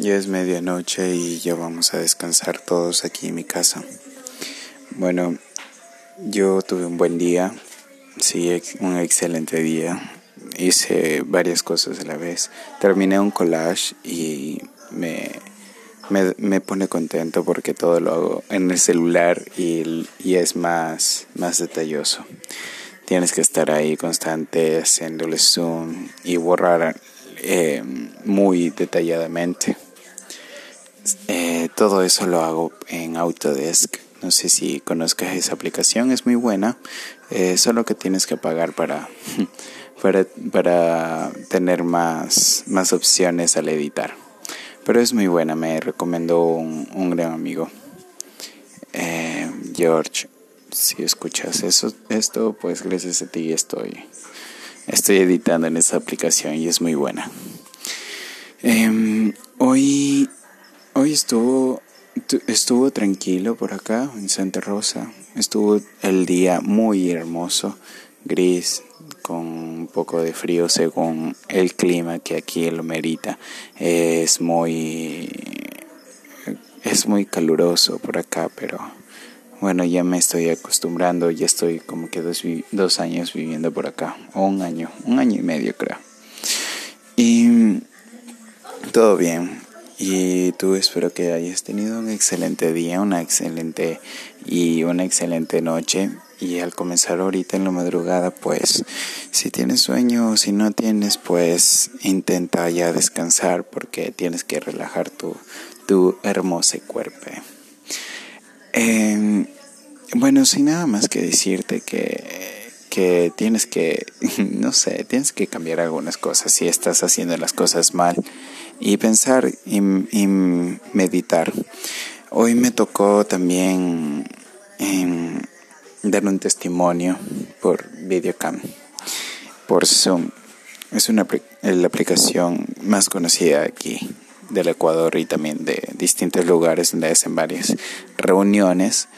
Ya es medianoche y ya vamos a descansar todos aquí en mi casa. Bueno, yo tuve un buen día, sí, un excelente día. Hice varias cosas a la vez. Terminé un collage y me, me, pone contento porque todo lo hago en el celular y, y es más, más detalloso. Tienes que estar ahí constante haciéndole zoom y borrar eh, muy detalladamente. Eh, todo eso lo hago en Autodesk. No sé si conozcas esa aplicación, es muy buena. Eh, solo que tienes que pagar para, para, para, tener más, más opciones al editar. Pero es muy buena, me recomendó un, un gran amigo. Eh, George, si escuchas eso, esto, pues gracias a ti estoy, estoy editando en esa aplicación y es muy buena. Hoy Hoy estuvo, estuvo tranquilo por acá en Santa Rosa. Estuvo el día muy hermoso, gris, con un poco de frío según el clima que aquí lo merita. Es muy, es muy caluroso por acá, pero bueno, ya me estoy acostumbrando. Ya estoy como que dos, dos años viviendo por acá, o un año, un año y medio creo. Y todo bien. Y tú espero que hayas tenido un excelente día, una excelente y una excelente noche. Y al comenzar ahorita en la madrugada, pues si tienes sueño o si no tienes, pues intenta ya descansar porque tienes que relajar tu, tu hermoso cuerpo. Em, bueno, sin nada más que decirte que, que tienes que, no sé, tienes que cambiar algunas cosas si estás haciendo las cosas mal y pensar y, meditar. Hoy me tocó también em, dar un testimonio por videocam, por Zoom. Es una la aplicación más conocida aquí del Ecuador y también de distintos lugares donde hacen varias reuniones.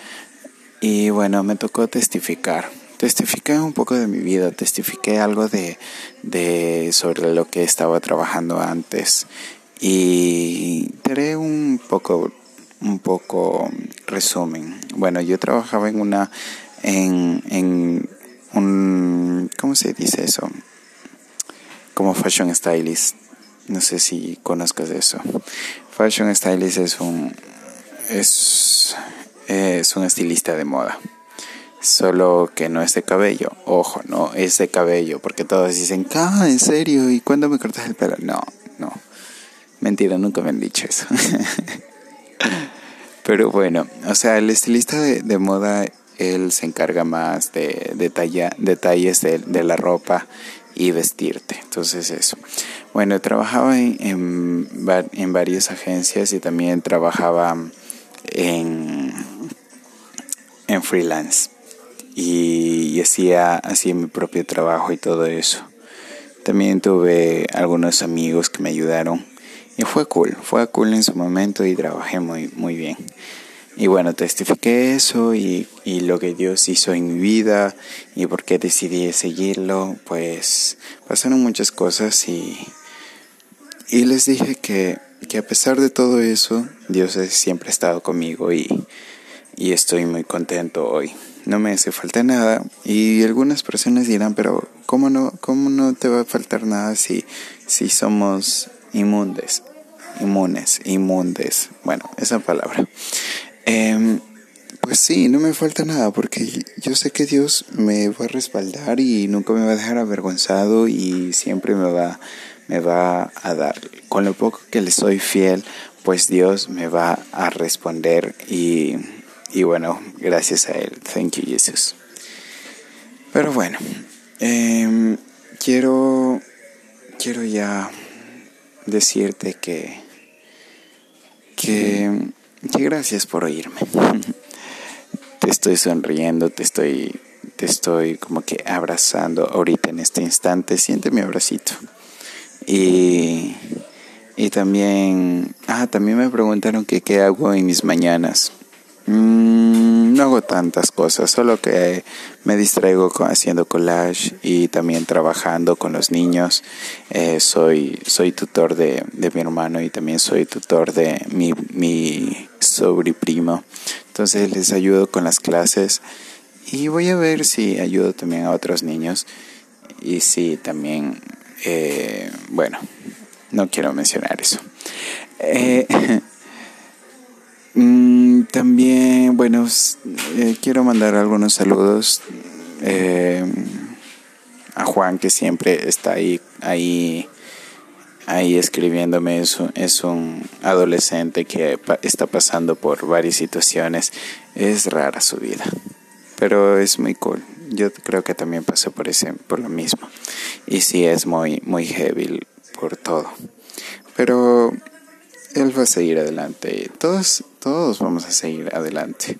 Y bueno, me tocó testificar testifiqué un poco de mi vida, testifiqué algo de, de sobre lo que estaba trabajando antes y daré un poco un poco resumen. Bueno, yo trabajaba en una en, en un ¿cómo se dice eso? Como fashion stylist. No sé si conozcas eso. Fashion stylist es un es es un estilista de moda. Solo que no es de cabello. Ojo, no es de cabello. Porque todos dicen, ah, ¿en serio? ¿Y cuándo me cortas el pelo? No, no. Mentira, nunca me han dicho eso. Pero bueno, o sea, el estilista de, moda, él se encarga más de, detalles de, la ropa y vestirte. Entonces eso. Bueno, trabajaba en, en, en varias agencias y también trabajaba en, en freelance y, hacía, hacía mi propio trabajo y todo eso. También tuve algunos amigos que me ayudaron y fue cool, fue cool en su momento y trabajé muy, muy bien. Y bueno, testifiqué eso y, y lo que Dios hizo en mi vida y por qué decidí seguirlo, pues pasaron muchas cosas y, y les dije que, que a pesar de todo eso, Dios siempre ha estado conmigo y, y estoy muy contento hoy no me hace falta nada. Y algunas personas dirán, pero ¿cómo no, cómo no te va a faltar nada si, si somos inmundes? Inmunes, inmundes. Bueno, esa palabra. Em, pues sí, no me falta nada porque yo sé que Dios me va a respaldar y nunca me va a dejar avergonzado y siempre me va, me va a dar. Con lo poco que le soy fiel, pues Dios me va a responder y y bueno, gracias a Él. Thank you, Jesus. Pero bueno, em, quiero, quiero ya decirte que, que, que gracias por oírme. te estoy sonriendo, te estoy, te estoy como que abrazando ahorita en este instante. Siente mi abracito. Y, y también, ah, también me preguntaron que qué hago en mis mañanas. Mm, no hago tantas cosas, solo que me distraigo haciendo collage y también trabajando con los niños. Eh, soy, soy tutor de, de, mi hermano y también soy tutor de mi, mi sobrino. Entonces les ayudo con las clases y voy a ver si ayudo también a otros niños. Y si también, eh, bueno, no quiero mencionar eso. Eh, también, bueno, eh, quiero mandar algunos saludos a Juan que siempre está ahí, ahí, ahí escribiéndome. Es un, es un adolescente que está pasando por varias situaciones. Es rara su vida pero es muy cool. Yo creo que también pasé por ese, por lo mismo. Y sí es muy, muy heavy por todo. Pero él va a seguir adelante. Todos, todos vamos a seguir adelante.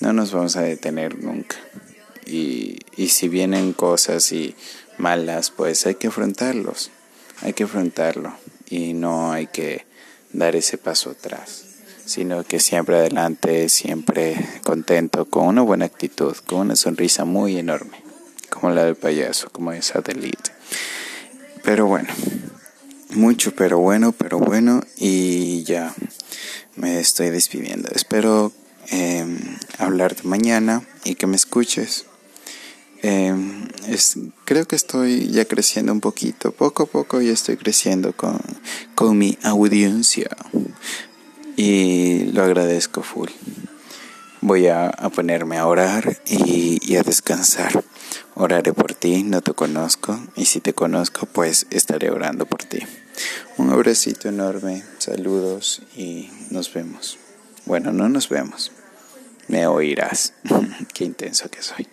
No nos vamos a detener nunca. Y, y si vienen cosas y malas, pues hay que afrontarlos. Hay que afrontarlo. Y no hay que dar ese paso atrás sino que siempre adelante, siempre contento, con una buena actitud, con una sonrisa muy enorme, como la del payaso, como esa delite. Pero bueno, mucho, pero bueno, pero bueno, y ya me estoy despidiendo. Espero eh, hablarte mañana y que me escuches. Em, creo que estoy ya creciendo un poquito, poco a poco ya estoy creciendo con, con mi audiencia y lo agradezco full. Voy a, ponerme a orar y, a descansar. Oraré por ti, no te conozco y si te conozco pues estaré orando por ti. Un abracito enorme, saludos y nos vemos. Bueno, no nos vemos. Me oirás. Qué intenso que soy.